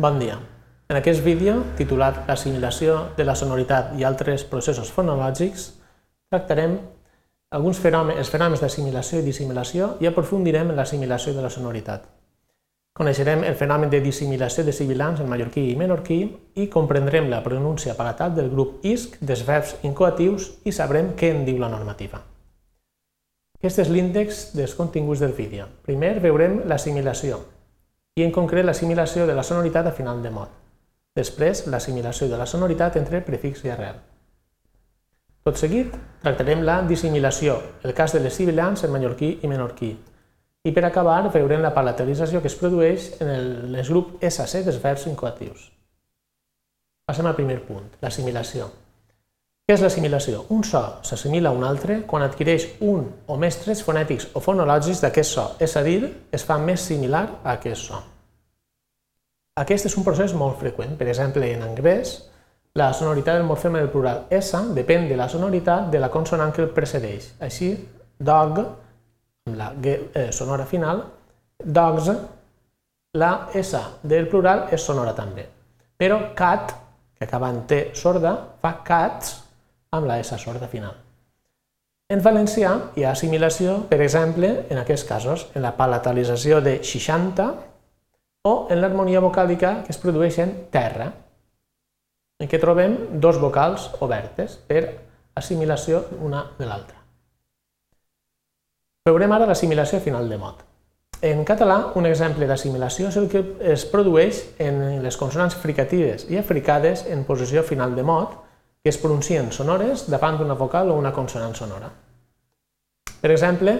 Bon dia. En aquest vídeo, titulat L'assimilació de la sonoritat i altres processos fonològics, tractarem alguns fenòmens, fenòmens d'assimilació i dissimilació i aprofundirem en l'assimilació de la sonoritat. Coneixerem el fenomen de dissimilació de sibilants en mallorquí i menorquí i comprendrem la pronúncia palatal del grup isc dels verbs incoatius i sabrem què en diu la normativa. Aquest és l'índex dels continguts del vídeo. Primer veurem l'assimilació, i en concret l'assimilació de la sonoritat a final de mot. Després, l'assimilació de la sonoritat entre prefix i arrel. Tot seguit, tractarem la dissimilació, el cas de les sibilants en mallorquí i menorquí. I per acabar, veurem la palatalització que es produeix en el, les grup SC dels verbs incoatius. Passem al primer punt, l'assimilació. Què és l'assimilació? Un so s'assimila a un altre quan adquireix un o més trets fonètics o fonològics d'aquest so, és a dir, es fa més similar a aquest so. Aquest és un procés molt freqüent. Per exemple, en anglès, la sonoritat del morfema del plural S depèn de la sonoritat de la consonant que el precedeix. Així, dog, amb la G eh, sonora final, dogs, la S del plural és sonora també. Però cat, que acaba en T sorda, fa cats, amb la S sorda final. En valencià hi ha assimilació, per exemple, en aquests casos, en la palatalització de 60 o en l'harmonia vocàlica que es produeix en terra, en què trobem dos vocals obertes per assimilació una de l'altra. Veurem ara l'assimilació final de mot. En català, un exemple d'assimilació és el que es produeix en les consonants fricatives i africades en posició final de mot, que es pronuncien sonores davant d'una vocal o una consonant sonora. Per exemple,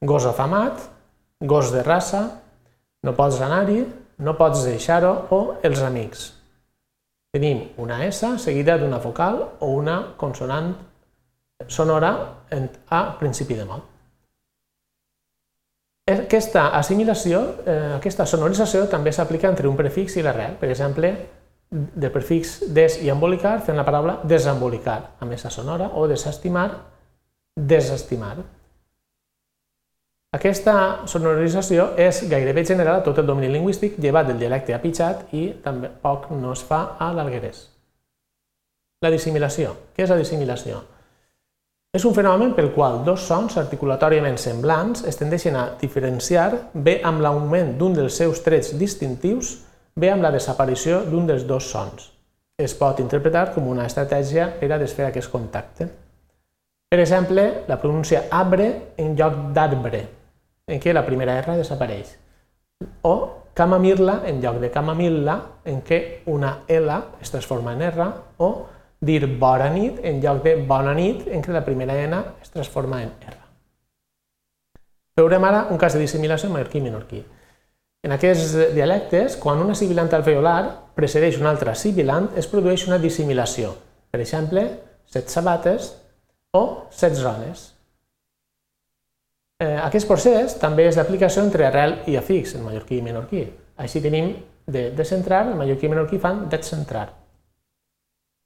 gos afamat, gos de raça, no pots anar-hi, no pots deixar-ho o els amics. Tenim una S seguida d'una vocal o una consonant sonora a principi de mot. Aquesta assimilació, eh, aquesta sonorització també s'aplica entre un prefix i l'arrel. Per exemple, del prefix des i embolicar fent la paraula desembolicar, amb esa sonora, o desestimar, desestimar. Aquesta sonorització és gairebé general a tot el domini lingüístic, llevat del dialecte apitxat i també poc no es fa a l'alguerès. La dissimilació. Què és la dissimilació? És un fenomen pel qual dos sons articulatòriament semblants es tendeixen a diferenciar bé amb l'augment d'un dels seus trets distintius ve amb la desaparició d'un dels dos sons. Es pot interpretar com una estratègia per a desfer aquest contacte. Per exemple, la pronúncia arbre en lloc d'arbre, en què la primera R desapareix. O camamirla en lloc de camamilla, en què una L es transforma en R, o dir bona nit en lloc de bona nit, en què la primera N es transforma en R. Veurem ara un cas de dissimilació mallorquí-menorquí. En aquests dialectes, quan una sibilant alveolar precedeix una altra sibilant, es produeix una dissimilació. Per exemple, set sabates o set zones. Eh, aquest procés també és d'aplicació entre arrel i afix, en mallorquí i menorquí. Així tenim de descentrar, en mallorquí i menorquí fan descentrar.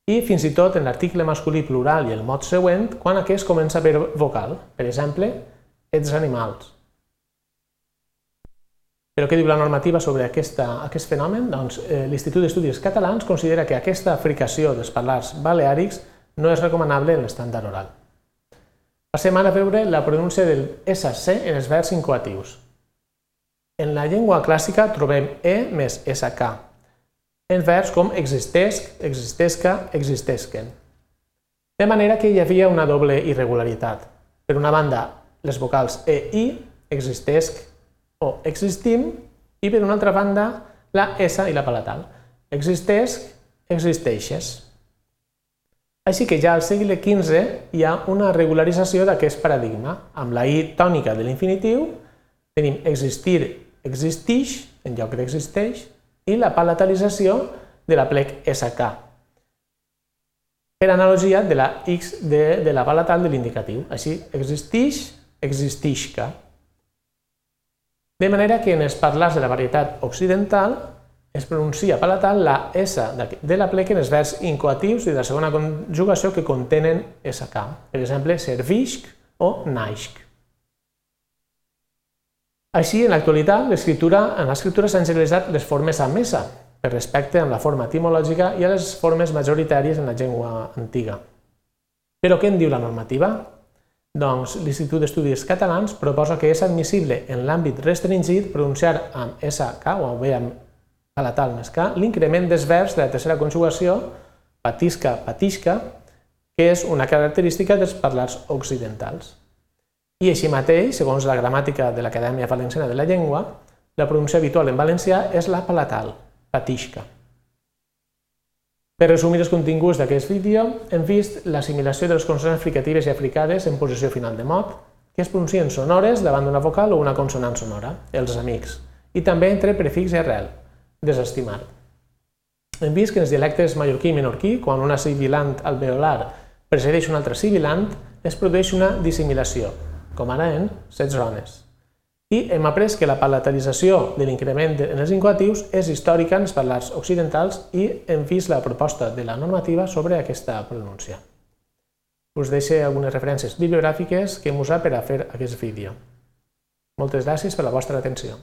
I fins i tot en l'article masculí plural i el mot següent, quan aquest comença per vocal. Per exemple, ets animals. Però què diu la normativa sobre aquesta, aquest fenomen? Doncs eh, l'Institut d'Estudis Catalans considera que aquesta fricació dels parlars baleàrics no és recomanable en l'estàndard oral. Passem ara a veure la pronúncia del SC en els verbs incoatius. En la llengua clàssica trobem E més SK, en verbs com existesc, existesca, existesquen. De manera que hi havia una doble irregularitat. Per una banda, les vocals E i existesc o existim, i per una altra banda la S i la palatal. Existeix, existeixes. Així que ja al segle XV hi ha una regularització d'aquest paradigma. Amb la I tònica de l'infinitiu tenim existir, existix, en lloc d'existeix, i la palatalització de la plec SK. Per analogia de la X de, de la palatal de l'indicatiu. Així, existix, existixca. De manera que en els parlars de la varietat occidental es pronuncia palatal la S de la plec en els verbs incoatius i de la segona conjugació que contenen SK. Per exemple, servisc o naixc. Així, en l'actualitat, l'escriptura en l'escriptura s'han generalitzat les formes amb S, per respecte amb la forma etimològica i a les formes majoritàries en la llengua antiga. Però què en diu la normativa? Doncs l'Institut d'Estudis Catalans proposa que és admissible en l'àmbit restringit pronunciar amb SK o bé amb palatal més K l'increment dels verbs de la tercera conjugació patisca, patisca, que és una característica dels parlars occidentals. I així mateix, segons la gramàtica de l'Acadèmia Valenciana de la Llengua, la pronunciació habitual en valencià és la palatal, patisca. Per resumir els continguts d'aquest vídeo, hem vist l'assimilació de les consonants fricatives i africades en posició final de mot, que es pronuncien sonores davant d'una vocal o una consonant sonora, els amics, i també entre prefix i arrel, desestimar. Hem vist que en els dialectes mallorquí i menorquí, quan una sibilant alveolar precedeix un altre sibilant, es produeix una dissimilació, com ara en set zones. I hem après que la palatalització de l'increment en els incoatius és històrica en els parlars occidentals i hem vist la proposta de la normativa sobre aquesta pronúncia. Us deixo algunes referències bibliogràfiques que hem usat per a fer aquest vídeo. Moltes gràcies per la vostra atenció.